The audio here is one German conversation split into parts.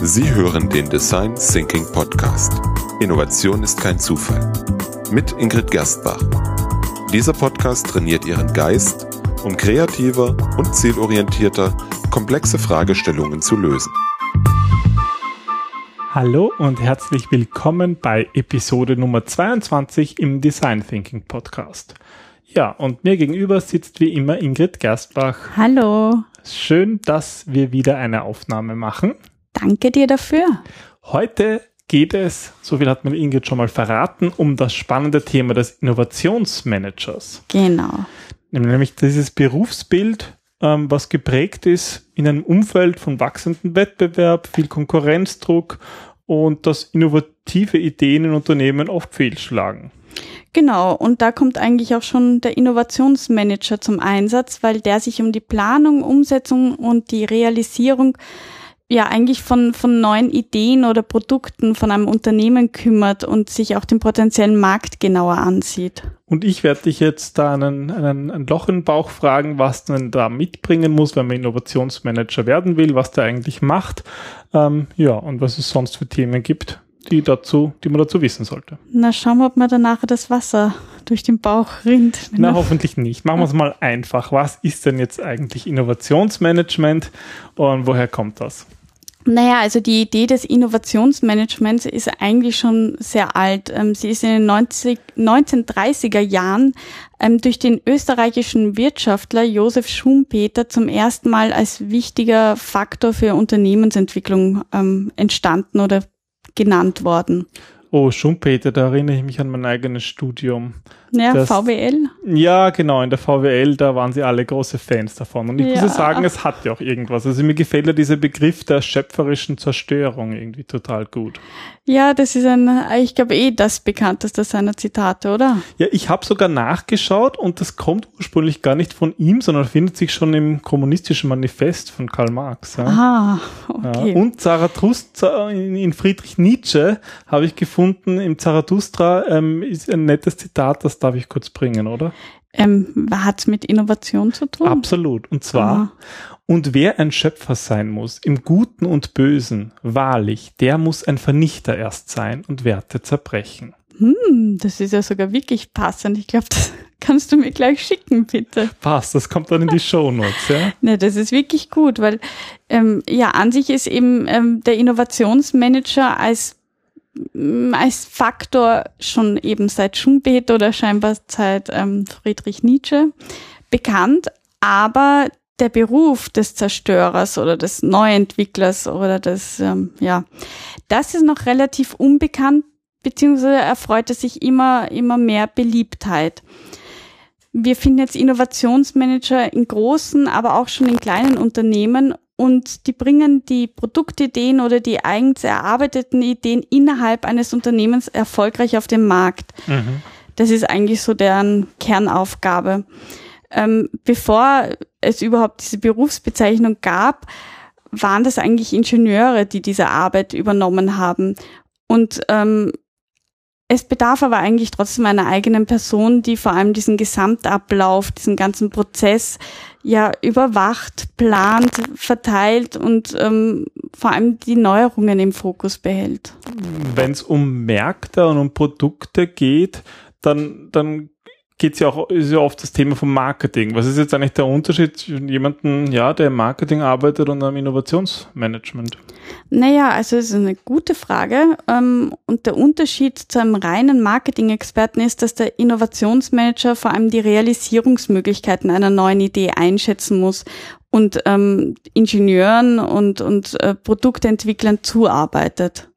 Sie hören den Design Thinking Podcast. Innovation ist kein Zufall. Mit Ingrid Gerstbach. Dieser Podcast trainiert Ihren Geist, um kreativer und zielorientierter komplexe Fragestellungen zu lösen. Hallo und herzlich willkommen bei Episode Nummer 22 im Design Thinking Podcast. Ja, und mir gegenüber sitzt wie immer Ingrid Gerstbach. Hallo. Schön, dass wir wieder eine Aufnahme machen. Danke dir dafür. Heute geht es, so viel hat mir Ingrid schon mal verraten, um das spannende Thema des Innovationsmanagers. Genau. Nämlich dieses Berufsbild, ähm, was geprägt ist in einem Umfeld von wachsendem Wettbewerb, viel Konkurrenzdruck und dass innovative Ideen in Unternehmen oft fehlschlagen. Genau, und da kommt eigentlich auch schon der Innovationsmanager zum Einsatz, weil der sich um die Planung, Umsetzung und die Realisierung ja eigentlich von, von neuen Ideen oder Produkten von einem Unternehmen kümmert und sich auch den potenziellen Markt genauer ansieht. Und ich werde dich jetzt da einen, einen, ein Loch in den Bauch fragen, was man da mitbringen muss, wenn man Innovationsmanager werden will, was der eigentlich macht, ähm, ja, und was es sonst für Themen gibt, die dazu, die man dazu wissen sollte. Na, schauen wir, ob mir danach das Wasser durch den Bauch rinnt. Na, hoffentlich nicht. Machen wir es mal einfach. Was ist denn jetzt eigentlich Innovationsmanagement und woher kommt das? Naja, also die Idee des Innovationsmanagements ist eigentlich schon sehr alt. Ähm, sie ist in den 90, 1930er Jahren ähm, durch den österreichischen Wirtschaftler Josef Schumpeter zum ersten Mal als wichtiger Faktor für Unternehmensentwicklung ähm, entstanden oder genannt worden. Oh, Schumpeter, da erinnere ich mich an mein eigenes Studium. Ja, das, VWL. Ja, genau, in der VWL, da waren sie alle große Fans davon. Und ich ja. muss sagen, es hat ja auch irgendwas. Also mir gefällt ja dieser Begriff der schöpferischen Zerstörung irgendwie total gut. Ja, das ist ein, ich glaube eh das bekannteste seiner Zitate, oder? Ja, ich habe sogar nachgeschaut und das kommt ursprünglich gar nicht von ihm, sondern findet sich schon im kommunistischen Manifest von Karl Marx. Ja. Ah, okay. Ja, und Zarathustra in Friedrich Nietzsche habe ich gefunden, im Zarathustra ähm, ist ein nettes Zitat, das darf ich kurz bringen, oder? Ähm, hat es mit Innovation zu tun? Absolut. Und zwar, Aha. und wer ein Schöpfer sein muss, im Guten und Bösen, wahrlich, der muss ein Vernichter erst sein und Werte zerbrechen. Hm, das ist ja sogar wirklich passend. Ich glaube, das kannst du mir gleich schicken, bitte. Passt, das kommt dann in die Show Notes, ja? Ne, das ist wirklich gut, weil ähm, ja, an sich ist eben ähm, der Innovationsmanager als als Faktor schon eben seit Schumpeter oder scheinbar seit ähm, Friedrich Nietzsche bekannt, aber der Beruf des Zerstörers oder des Neuentwicklers oder des, ähm, ja, das ist noch relativ unbekannt, beziehungsweise erfreut es sich immer, immer mehr Beliebtheit. Wir finden jetzt Innovationsmanager in großen, aber auch schon in kleinen Unternehmen und die bringen die Produktideen oder die eigens erarbeiteten Ideen innerhalb eines Unternehmens erfolgreich auf den Markt. Mhm. Das ist eigentlich so deren Kernaufgabe. Ähm, bevor es überhaupt diese Berufsbezeichnung gab, waren das eigentlich Ingenieure, die diese Arbeit übernommen haben. Und ähm, es bedarf aber eigentlich trotzdem einer eigenen Person, die vor allem diesen Gesamtablauf, diesen ganzen Prozess ja überwacht, plant, verteilt und ähm, vor allem die Neuerungen im Fokus behält. Wenn es um Märkte und um Produkte geht, dann, dann geht's ja auch, ist ja oft das Thema vom Marketing. Was ist jetzt eigentlich der Unterschied zwischen jemandem, ja, der im Marketing arbeitet und einem Innovationsmanagement? Naja, also es ist eine gute Frage. Ähm, und der Unterschied zu einem reinen Marketing-Experten ist, dass der Innovationsmanager vor allem die Realisierungsmöglichkeiten einer neuen Idee einschätzen muss und ähm, Ingenieuren und, und äh, Produktentwicklern zuarbeitet.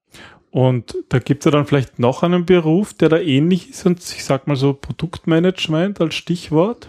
Und da gibt es ja dann vielleicht noch einen Beruf, der da ähnlich ist und ich sag mal so Produktmanagement als Stichwort.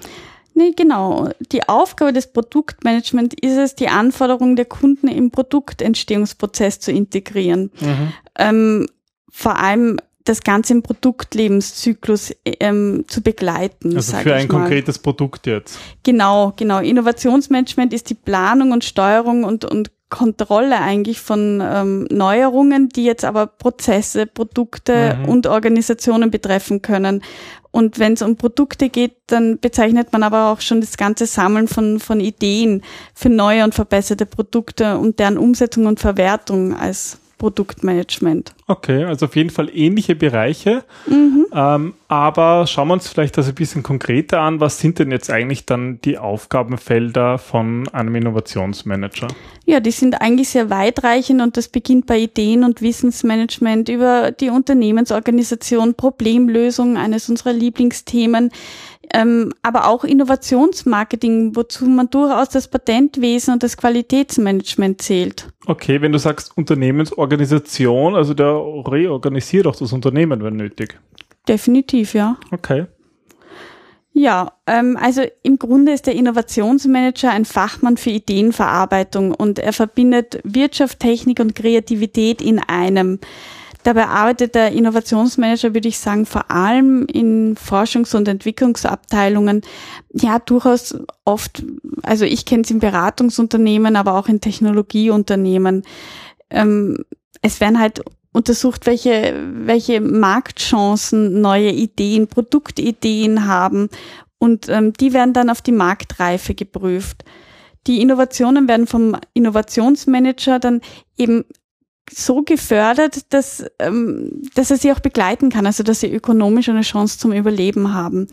Nee, genau. Die Aufgabe des Produktmanagement ist es, die Anforderungen der Kunden im Produktentstehungsprozess zu integrieren. Mhm. Ähm, vor allem das Ganze im Produktlebenszyklus ähm, zu begleiten. Also für ein konkretes Produkt jetzt. Genau, genau. Innovationsmanagement ist die Planung und Steuerung und, und Kontrolle eigentlich von ähm, Neuerungen, die jetzt aber Prozesse, Produkte mhm. und Organisationen betreffen können. Und wenn es um Produkte geht, dann bezeichnet man aber auch schon das ganze Sammeln von, von Ideen für neue und verbesserte Produkte und deren Umsetzung und Verwertung als Produktmanagement. Okay, also auf jeden Fall ähnliche Bereiche. Mhm. Ähm, aber schauen wir uns vielleicht das ein bisschen konkreter an. Was sind denn jetzt eigentlich dann die Aufgabenfelder von einem Innovationsmanager? Ja, die sind eigentlich sehr weitreichend und das beginnt bei Ideen- und Wissensmanagement über die Unternehmensorganisation, Problemlösung, eines unserer Lieblingsthemen, ähm, aber auch Innovationsmarketing, wozu man durchaus das Patentwesen und das Qualitätsmanagement zählt. Okay, wenn du sagst Unternehmensorganisation, also der reorganisiert auch das Unternehmen, wenn nötig. Definitiv, ja. Okay. Ja, ähm, also im Grunde ist der Innovationsmanager ein Fachmann für Ideenverarbeitung und er verbindet Wirtschaft, Technik und Kreativität in einem. Dabei arbeitet der Innovationsmanager, würde ich sagen, vor allem in Forschungs- und Entwicklungsabteilungen. Ja, durchaus oft, also ich kenne es in Beratungsunternehmen, aber auch in Technologieunternehmen. Ähm, es werden halt untersucht, welche, welche Marktchancen neue Ideen, Produktideen haben und ähm, die werden dann auf die Marktreife geprüft. Die Innovationen werden vom Innovationsmanager dann eben so gefördert, dass, ähm, dass er sie auch begleiten kann, also dass sie ökonomisch eine Chance zum Überleben haben.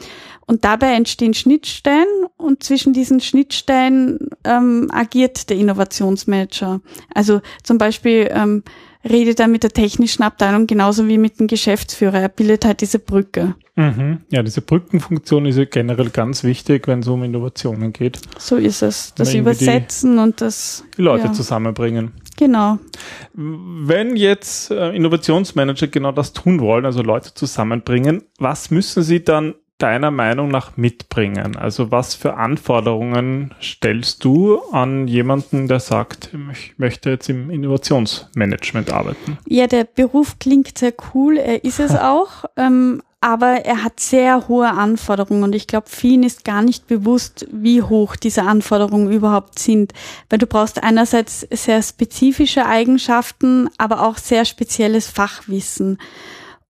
Und dabei entstehen Schnittstellen und zwischen diesen Schnittstellen ähm, agiert der Innovationsmanager. Also zum Beispiel ähm, redet er mit der technischen Abteilung genauso wie mit dem Geschäftsführer. Er bildet halt diese Brücke. Mhm. Ja, diese Brückenfunktion ist ja generell ganz wichtig, wenn es um Innovationen geht. So ist es. Das Übersetzen die, und das. Die Leute ja. zusammenbringen. Genau. Wenn jetzt äh, Innovationsmanager genau das tun wollen, also Leute zusammenbringen, was müssen sie dann deiner Meinung nach mitbringen? Also was für Anforderungen stellst du an jemanden, der sagt, ich möchte jetzt im Innovationsmanagement arbeiten? Ja, der Beruf klingt sehr cool, er ist es auch. Ähm, aber er hat sehr hohe Anforderungen und ich glaube, vielen ist gar nicht bewusst, wie hoch diese Anforderungen überhaupt sind, weil du brauchst einerseits sehr spezifische Eigenschaften, aber auch sehr spezielles Fachwissen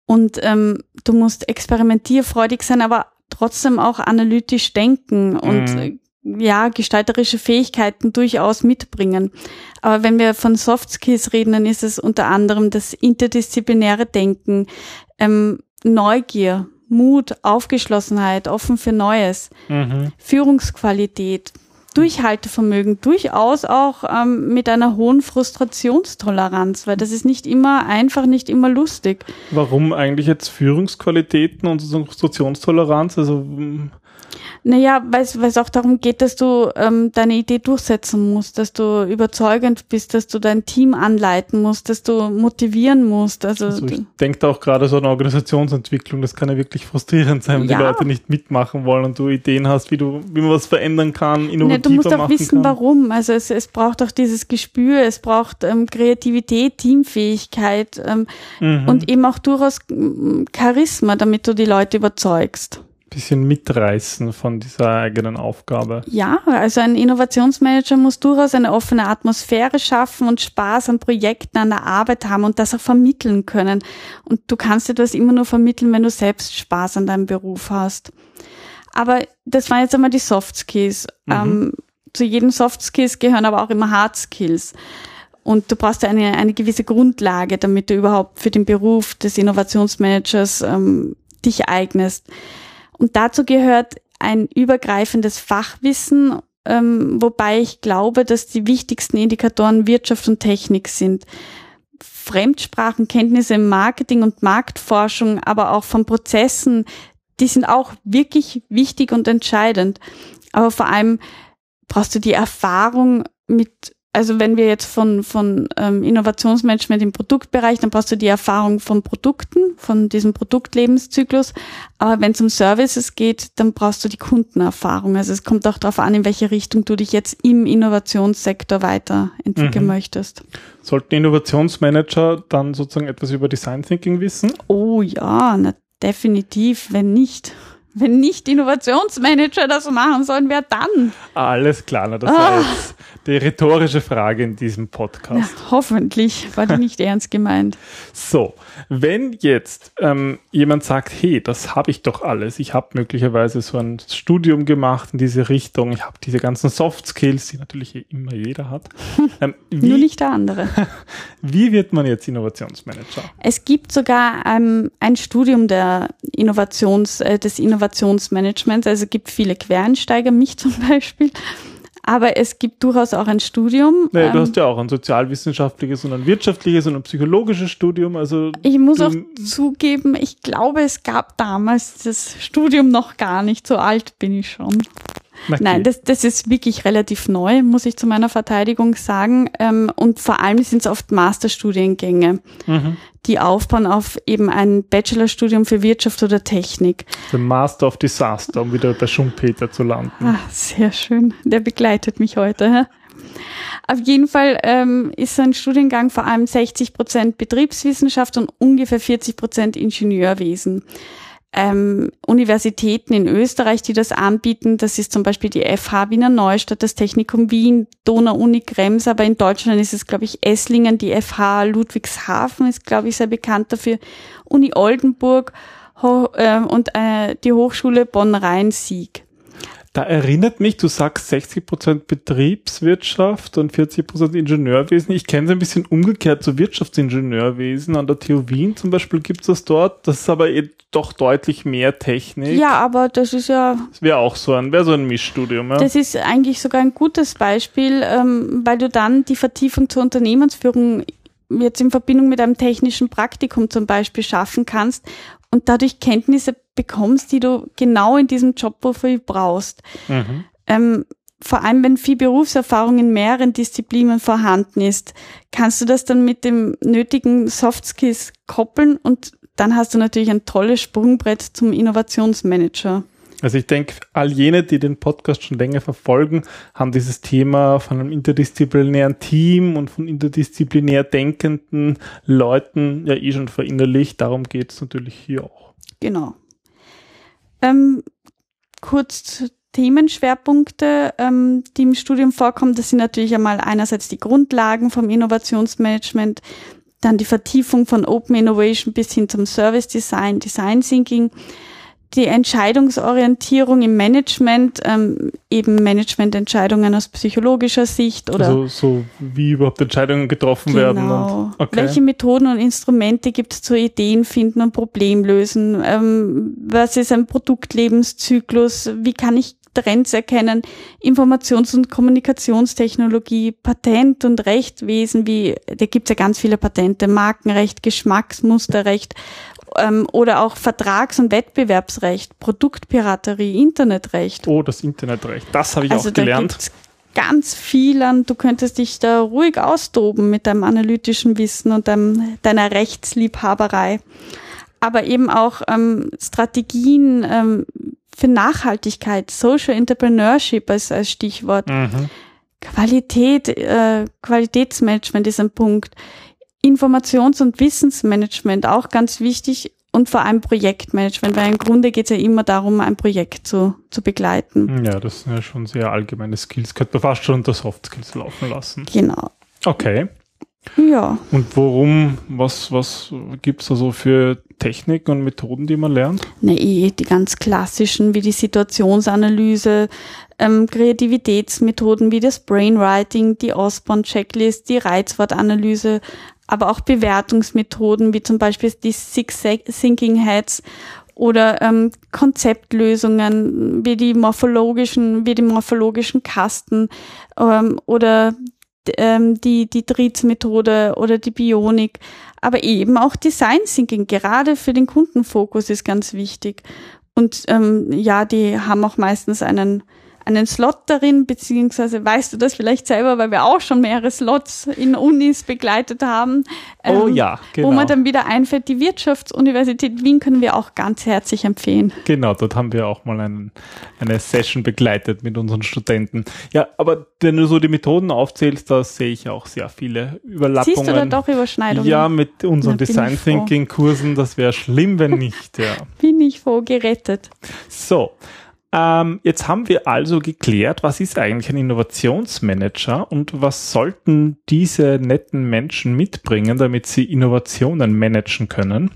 und ähm, du musst experimentierfreudig sein, aber trotzdem auch analytisch denken und mhm. ja, gestalterische Fähigkeiten durchaus mitbringen. Aber wenn wir von Soft Skills reden, dann ist es unter anderem das interdisziplinäre Denken, ähm, Neugier, Mut, Aufgeschlossenheit, offen für Neues, mhm. Führungsqualität, Durchhaltevermögen, durchaus auch ähm, mit einer hohen Frustrationstoleranz, weil das ist nicht immer einfach, nicht immer lustig. Warum eigentlich jetzt Führungsqualitäten und Frustrationstoleranz? Also naja, weil es auch darum geht, dass du ähm, deine Idee durchsetzen musst, dass du überzeugend bist, dass du dein Team anleiten musst, dass du motivieren musst. Also, also ich denke auch gerade so an Organisationsentwicklung, das kann ja wirklich frustrierend sein, wenn ja. die Leute nicht mitmachen wollen und du Ideen hast, wie du, wie man was verändern kann, innovativer nee, Du musst auch wissen, kann. warum. Also es, es braucht auch dieses Gespür, es braucht ähm, Kreativität, Teamfähigkeit ähm, mhm. und eben auch durchaus Charisma, damit du die Leute überzeugst bisschen mitreißen von dieser eigenen Aufgabe. Ja, also ein Innovationsmanager muss durchaus eine offene Atmosphäre schaffen und Spaß an Projekten, an der Arbeit haben und das auch vermitteln können. Und du kannst etwas immer nur vermitteln, wenn du selbst Spaß an deinem Beruf hast. Aber das waren jetzt einmal die Soft Skills. Mhm. Ähm, zu jedem Soft Skills gehören aber auch immer Hard Skills. Und du brauchst eine, eine gewisse Grundlage, damit du überhaupt für den Beruf des Innovationsmanagers ähm, dich eignest. Und dazu gehört ein übergreifendes Fachwissen, ähm, wobei ich glaube, dass die wichtigsten Indikatoren Wirtschaft und Technik sind. Fremdsprachenkenntnisse im Marketing und Marktforschung, aber auch von Prozessen, die sind auch wirklich wichtig und entscheidend. Aber vor allem brauchst du die Erfahrung mit also wenn wir jetzt von, von ähm, Innovationsmanagement im Produktbereich, dann brauchst du die Erfahrung von Produkten, von diesem Produktlebenszyklus. Aber wenn es um Services geht, dann brauchst du die Kundenerfahrung. Also es kommt auch darauf an, in welche Richtung du dich jetzt im Innovationssektor weiterentwickeln mhm. möchtest. Sollten Innovationsmanager dann sozusagen etwas über Design Thinking wissen? Oh ja, na, definitiv, wenn nicht. Wenn nicht Innovationsmanager das machen sollen, wer dann? Alles klar, na, das war ah. jetzt die rhetorische Frage in diesem Podcast. Ja, hoffentlich war die nicht ernst gemeint. So, wenn jetzt ähm, jemand sagt, hey, das habe ich doch alles, ich habe möglicherweise so ein Studium gemacht in diese Richtung, ich habe diese ganzen Soft Skills, die natürlich eh immer jeder hat. Ähm, wie, Nur nicht der andere. wie wird man jetzt Innovationsmanager? Es gibt sogar ähm, ein Studium der Innovations, äh, des Innovationsmanagements, also es gibt viele Quereinsteiger, mich zum Beispiel. Aber es gibt durchaus auch ein Studium. Nee, ähm, du hast ja auch ein sozialwissenschaftliches und ein wirtschaftliches und ein psychologisches Studium. Also ich muss auch zugeben, ich glaube, es gab damals das Studium noch gar nicht. So alt bin ich schon. Okay. Nein, das, das ist wirklich relativ neu, muss ich zu meiner Verteidigung sagen. Ähm, und vor allem sind es oft Masterstudiengänge, mhm. die aufbauen auf eben ein Bachelorstudium für Wirtschaft oder Technik. The Master of Disaster, um wieder bei Schumpeter zu landen. Ah, sehr schön. Der begleitet mich heute. Auf jeden Fall ähm, ist so ein Studiengang vor allem 60 Prozent Betriebswissenschaft und ungefähr 40 Prozent Ingenieurwesen ähm, Universitäten in Österreich, die das anbieten. Das ist zum Beispiel die FH Wiener Neustadt, das Technikum Wien, Donau-Uni Krems, aber in Deutschland ist es, glaube ich, Esslingen, die FH Ludwigshafen ist, glaube ich, sehr bekannt dafür, Uni Oldenburg ho äh, und äh, die Hochschule Bonn-Rhein-Sieg. Da erinnert mich, du sagst 60% Betriebswirtschaft und 40% Ingenieurwesen. Ich kenne es ein bisschen umgekehrt zu Wirtschaftsingenieurwesen. An der TU Wien zum Beispiel gibt es das dort. Das ist aber eh doch deutlich mehr Technik. Ja, aber das ist ja. Das wäre auch so ein, wäre so ein Mischstudium. Ja? Das ist eigentlich sogar ein gutes Beispiel, ähm, weil du dann die Vertiefung zur Unternehmensführung jetzt in Verbindung mit einem technischen Praktikum zum Beispiel schaffen kannst und dadurch Kenntnisse bekommst, die du genau in diesem Jobprofil brauchst. Mhm. Ähm, vor allem, wenn viel Berufserfahrung in mehreren Disziplinen vorhanden ist, kannst du das dann mit dem nötigen Soft Skills koppeln und dann hast du natürlich ein tolles Sprungbrett zum Innovationsmanager. Also ich denke, all jene, die den Podcast schon länger verfolgen, haben dieses Thema von einem interdisziplinären Team und von interdisziplinär denkenden Leuten ja eh schon verinnerlicht. Darum geht es natürlich hier auch. Genau. Ähm, kurz Themenschwerpunkte, ähm, die im Studium vorkommen. Das sind natürlich einmal einerseits die Grundlagen vom Innovationsmanagement, dann die Vertiefung von Open Innovation bis hin zum Service Design, Design Thinking, die Entscheidungsorientierung im Management, ähm, eben Managemententscheidungen aus psychologischer Sicht oder also so wie überhaupt Entscheidungen getroffen genau. werden. Und, okay. Welche Methoden und Instrumente gibt es zur Ideen finden und Problemlösen? Ähm, was ist ein Produktlebenszyklus? Wie kann ich Trends erkennen? Informations- und Kommunikationstechnologie, Patent- und Rechtwesen, wie da gibt es ja ganz viele Patente, Markenrecht, Geschmacksmusterrecht ähm, oder auch Vertrags- und Wettbewerbsrecht, Produktpiraterie, Internetrecht. Oh, das Internetrecht, das habe ich also auch gelernt. ganz viel an, du könntest dich da ruhig austoben mit deinem analytischen Wissen und deinem, deiner Rechtsliebhaberei. Aber eben auch ähm, Strategien ähm, für Nachhaltigkeit, Social Entrepreneurship als, als Stichwort. Mhm. Qualität, äh, Qualitätsmanagement ist ein Punkt. Informations- und Wissensmanagement auch ganz wichtig und vor allem Projektmanagement, weil im Grunde geht es ja immer darum, ein Projekt zu, zu begleiten. Ja, das sind ja schon sehr allgemeine Skills. Könnte man fast schon unter Soft Skills laufen lassen. Genau. Okay. Ja. Und worum, was, was gibt es da so für Techniken und Methoden, die man lernt? Ne, eh, die ganz klassischen, wie die Situationsanalyse, ähm, Kreativitätsmethoden wie das Brainwriting, die Osborne-Checklist, die Reizwortanalyse, aber auch Bewertungsmethoden wie zum Beispiel die Six Thinking Heads oder ähm, Konzeptlösungen wie die morphologischen, wie die morphologischen Kasten ähm, oder ähm, die, die Dritz-Methode oder die Bionik, aber eben auch Design Thinking, gerade für den Kundenfokus ist ganz wichtig. Und ähm, ja, die haben auch meistens einen einen Slot darin, beziehungsweise weißt du das vielleicht selber, weil wir auch schon mehrere Slots in Unis begleitet haben. Oh ähm, oh ja, genau. Wo man dann wieder einfällt, die Wirtschaftsuniversität Wien können wir auch ganz herzlich empfehlen. Genau, dort haben wir auch mal einen, eine Session begleitet mit unseren Studenten. Ja, aber wenn du so die Methoden aufzählst, da sehe ich auch sehr viele Überlappungen. Siehst du da doch Überschneidungen? Ja, mit unseren Na, Design Thinking Kursen, das wäre schlimm, wenn nicht, ja. Bin ich froh, gerettet. So, ähm, jetzt haben wir also geklärt, was ist eigentlich ein Innovationsmanager und was sollten diese netten Menschen mitbringen, damit sie Innovationen managen können.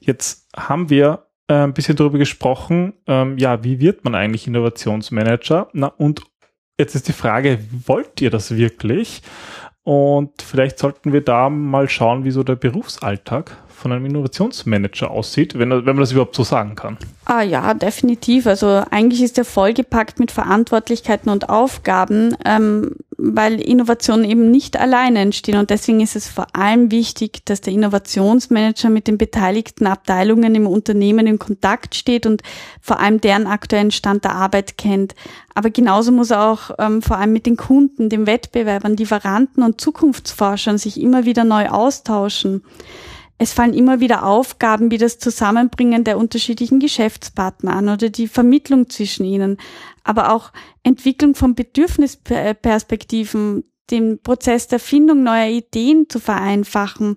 Jetzt haben wir äh, ein bisschen darüber gesprochen, ähm, ja, wie wird man eigentlich Innovationsmanager? Na, und jetzt ist die Frage, wollt ihr das wirklich? Und vielleicht sollten wir da mal schauen, wie so der Berufsalltag von einem Innovationsmanager aussieht, wenn, wenn man das überhaupt so sagen kann. Ah ja, definitiv. Also eigentlich ist er vollgepackt mit Verantwortlichkeiten und Aufgaben, ähm, weil Innovationen eben nicht alleine entstehen. Und deswegen ist es vor allem wichtig, dass der Innovationsmanager mit den beteiligten Abteilungen im Unternehmen in Kontakt steht und vor allem deren aktuellen Stand der Arbeit kennt. Aber genauso muss er auch ähm, vor allem mit den Kunden, den Wettbewerbern, Lieferanten und Zukunftsforschern sich immer wieder neu austauschen. Es fallen immer wieder Aufgaben wie das Zusammenbringen der unterschiedlichen Geschäftspartner an oder die Vermittlung zwischen ihnen, aber auch Entwicklung von Bedürfnisperspektiven, den Prozess der Findung neuer Ideen zu vereinfachen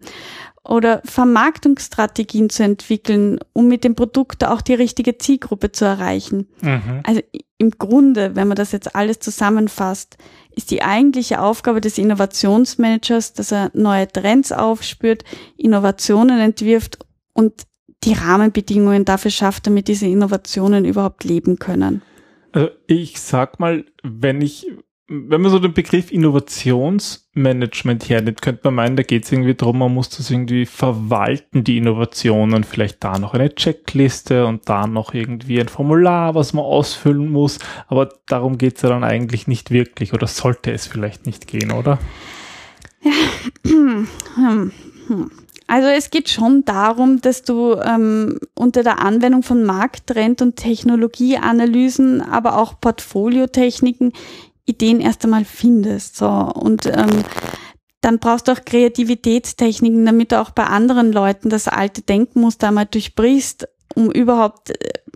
oder Vermarktungsstrategien zu entwickeln, um mit dem Produkt auch die richtige Zielgruppe zu erreichen. Mhm. Also im Grunde, wenn man das jetzt alles zusammenfasst, ist die eigentliche Aufgabe des Innovationsmanagers, dass er neue Trends aufspürt, Innovationen entwirft und die Rahmenbedingungen dafür schafft, damit diese Innovationen überhaupt leben können. Also ich sag mal, wenn ich wenn man so den Begriff Innovationsmanagement hernimmt, könnte man meinen, da geht es irgendwie darum, man muss das irgendwie verwalten, die Innovationen, vielleicht da noch eine Checkliste und da noch irgendwie ein Formular, was man ausfüllen muss. Aber darum geht es ja dann eigentlich nicht wirklich oder sollte es vielleicht nicht gehen, oder? Also es geht schon darum, dass du ähm, unter der Anwendung von Markttrend- und Technologieanalysen, aber auch Portfoliotechniken Ideen erst einmal findest. So. Und ähm, dann brauchst du auch Kreativitätstechniken, damit du auch bei anderen Leuten das alte Denkmuster einmal durchbrichst, um überhaupt äh,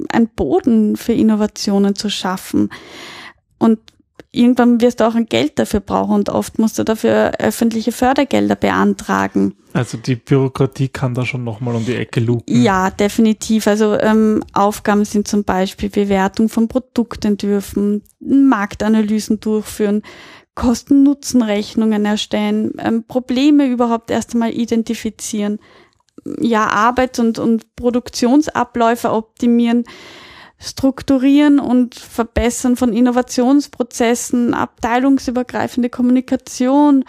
einen Boden für Innovationen zu schaffen. Und irgendwann wirst du auch ein Geld dafür brauchen und oft musst du dafür öffentliche Fördergelder beantragen. Also die Bürokratie kann da schon nochmal um die Ecke lupen. Ja, definitiv. Also ähm, Aufgaben sind zum Beispiel Bewertung von Produktentwürfen, Marktanalysen durchführen, Kosten-Nutzen-Rechnungen erstellen, ähm, Probleme überhaupt erst einmal identifizieren, ja, Arbeit und, und Produktionsabläufe optimieren, Strukturieren und Verbessern von Innovationsprozessen, abteilungsübergreifende Kommunikation.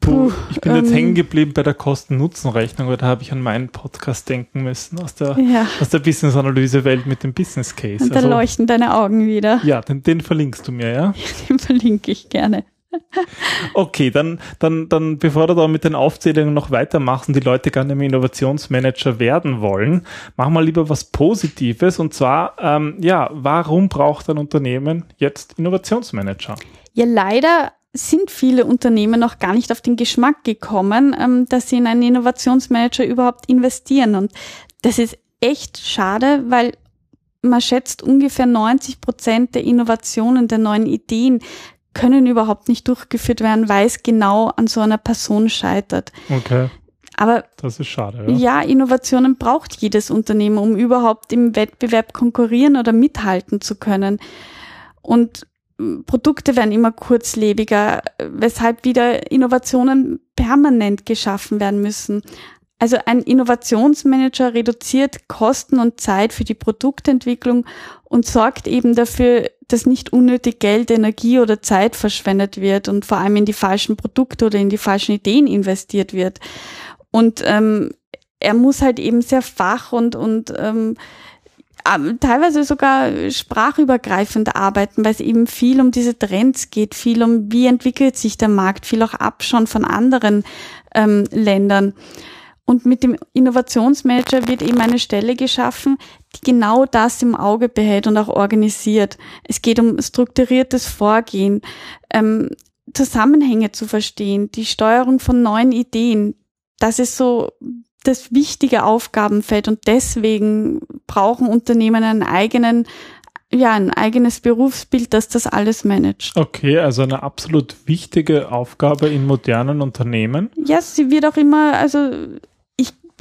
Puh, ich bin ähm, jetzt hängen geblieben bei der Kosten-Nutzen-Rechnung, weil da habe ich an meinen Podcast denken müssen aus der, ja. aus der Business-Analyse-Welt mit dem Business Case. Und da also, leuchten deine Augen wieder. Ja, den, den verlinkst du mir, ja? Den verlinke ich gerne. Okay, dann, dann, dann, bevor du da mit den Aufzählungen noch weitermachst und die Leute gerne im Innovationsmanager werden wollen, machen wir lieber was Positives und zwar, ähm, ja, warum braucht ein Unternehmen jetzt Innovationsmanager? Ja, leider sind viele Unternehmen noch gar nicht auf den Geschmack gekommen, ähm, dass sie in einen Innovationsmanager überhaupt investieren. Und das ist echt schade, weil man schätzt ungefähr 90 Prozent der Innovationen, der neuen Ideen können überhaupt nicht durchgeführt werden, weil es genau an so einer Person scheitert. Okay. Aber das ist schade. Ja. ja, Innovationen braucht jedes Unternehmen, um überhaupt im Wettbewerb konkurrieren oder mithalten zu können. Und hm, Produkte werden immer kurzlebiger, weshalb wieder Innovationen permanent geschaffen werden müssen. Also ein Innovationsmanager reduziert Kosten und Zeit für die Produktentwicklung und sorgt eben dafür, dass nicht unnötig Geld, Energie oder Zeit verschwendet wird und vor allem in die falschen Produkte oder in die falschen Ideen investiert wird. Und ähm, er muss halt eben sehr fach und, und ähm, teilweise sogar sprachübergreifend arbeiten, weil es eben viel um diese Trends geht, viel um wie entwickelt sich der Markt, viel auch Abschauen von anderen ähm, Ländern. Und mit dem Innovationsmanager wird eben eine Stelle geschaffen, die genau das im Auge behält und auch organisiert. Es geht um strukturiertes Vorgehen, ähm, Zusammenhänge zu verstehen, die Steuerung von neuen Ideen. Das ist so das wichtige Aufgabenfeld und deswegen brauchen Unternehmen einen eigenen ja, ein eigenes Berufsbild, das das alles managt. Okay, also eine absolut wichtige Aufgabe in modernen Unternehmen. Ja, sie wird auch immer, also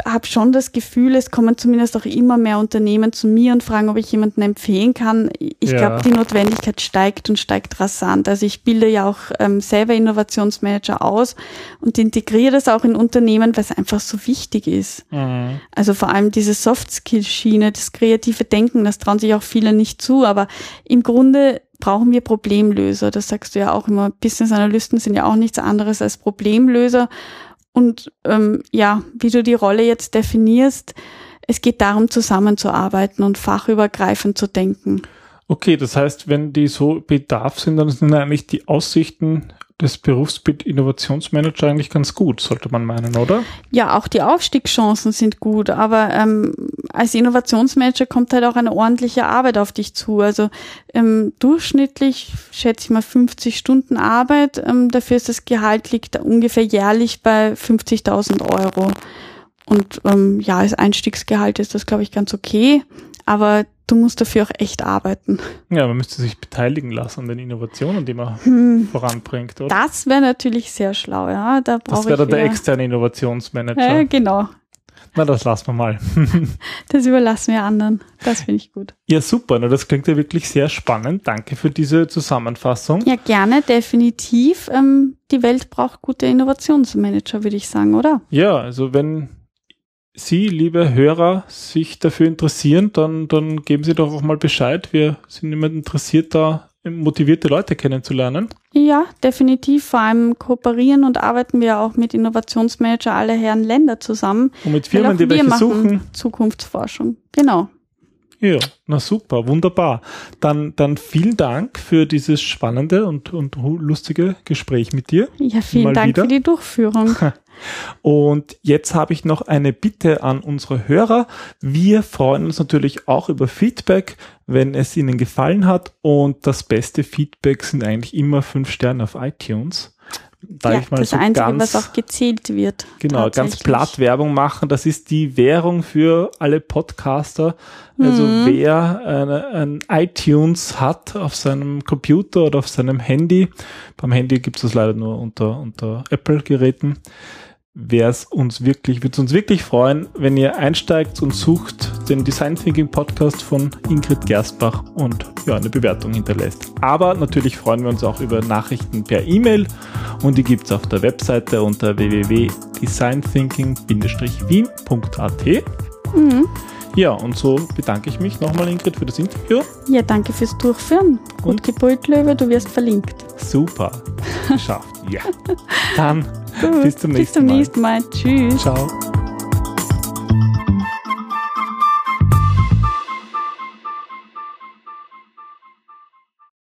habe schon das Gefühl, es kommen zumindest auch immer mehr Unternehmen zu mir und fragen, ob ich jemanden empfehlen kann. Ich Ja. glaube, die Notwendigkeit steigt und steigt rasant. Also ich bilde ja auch ähm, selber Innovationsmanager aus und integriere das auch in Unternehmen, weil es einfach so wichtig ist. Mhm. Also vor allem diese Soft-Skill-Schiene, das kreative Denken, das trauen sich auch viele nicht zu, aber im Grunde brauchen wir Problemlöser. Das sagst du ja auch immer. Business-Analysten sind ja auch nichts anderes als Problemlöser. Und ähm, ja, wie du die Rolle jetzt definierst, es geht darum, zusammenzuarbeiten und fachübergreifend zu denken. Okay, das heißt, wenn die so Bedarf sind, dann sind eigentlich die Aussichten des Berufsbild Innovationsmanager eigentlich ganz gut, sollte man meinen, oder? Ja, auch die Aufstiegschancen sind gut, aber ähm, als Innovationsmanager kommt halt auch eine ordentliche Arbeit auf dich zu. Also ähm, durchschnittlich schätze ich mal 50 Stunden Arbeit. Ähm, dafür ist das Gehalt liegt ungefähr jährlich bei 50.000 Euro. Und ähm, ja, als Einstiegsgehalt ist das, glaube ich, ganz okay. Aber du musst dafür auch echt arbeiten. Ja, man müsste sich beteiligen lassen an den Innovationen, die man Hm. voranbringt, oder? Das wäre natürlich sehr schlau, ja. Da Das wäre dann der externe Innovationsmanager. äh, Genau, Na, das lassen wir mal. das überlassen wir anderen. Das finde ich gut. ja, super. Na, das klingt ja wirklich sehr spannend. Danke für diese Zusammenfassung. Ja, gerne, definitiv. Ähm, die Welt braucht gute Innovationsmanager, würde ich sagen, oder? Ja, also wenn Sie, liebe Hörer, sich dafür interessieren, dann, dann geben Sie doch auch mal Bescheid. Wir sind immer interessiert, da motivierte Leute kennenzulernen. Ja, definitiv. Vor allem kooperieren und arbeiten wir auch mit Innovationsmanager aller Herren Länder zusammen. Und mit Firmen, die wir welche machen suchen. Zukunftsforschung. Genau. Ja, na super, wunderbar. Dann, dann vielen Dank für dieses spannende und, und lustige Gespräch mit dir. Ja, vielen Mal Dank wieder. für die Durchführung. Und jetzt habe ich noch eine Bitte an unsere Hörer. Wir freuen uns natürlich auch über Feedback, wenn es Ihnen gefallen hat. Und das beste Feedback sind eigentlich immer fünf Sterne auf iTunes. Da ja, ich mal das so Einzige, ganz, was auch gezählt wird. genau, ganz platt Werbung machen. Das ist die Währung für alle Podcaster. Also Mhm. wer eine, ein iTunes hat auf seinem Computer oder auf seinem Handy, beim Handy gibt es das leider nur unter, unter Apple-Geräten, wäre es uns wirklich, würde es uns wirklich freuen, wenn ihr einsteigt und sucht den Design Thinking Podcast von Ingrid Gerstbach und ja, eine Bewertung hinterlässt. Aber natürlich freuen wir uns auch über Nachrichten per E-Mail und die gibt es auf der Webseite unter www.designthinking-wien.at. Mhm. Ja, und so bedanke ich mich nochmal, Ingrid, für das Interview. Ja, danke fürs Durchführen. Gut und gebrüllt, Löwe, du wirst verlinkt. Super. Geschafft. ja. Dann Gut, bis zum nächsten Mal. Bis zum nächsten Mal. Tschüss. Ciao.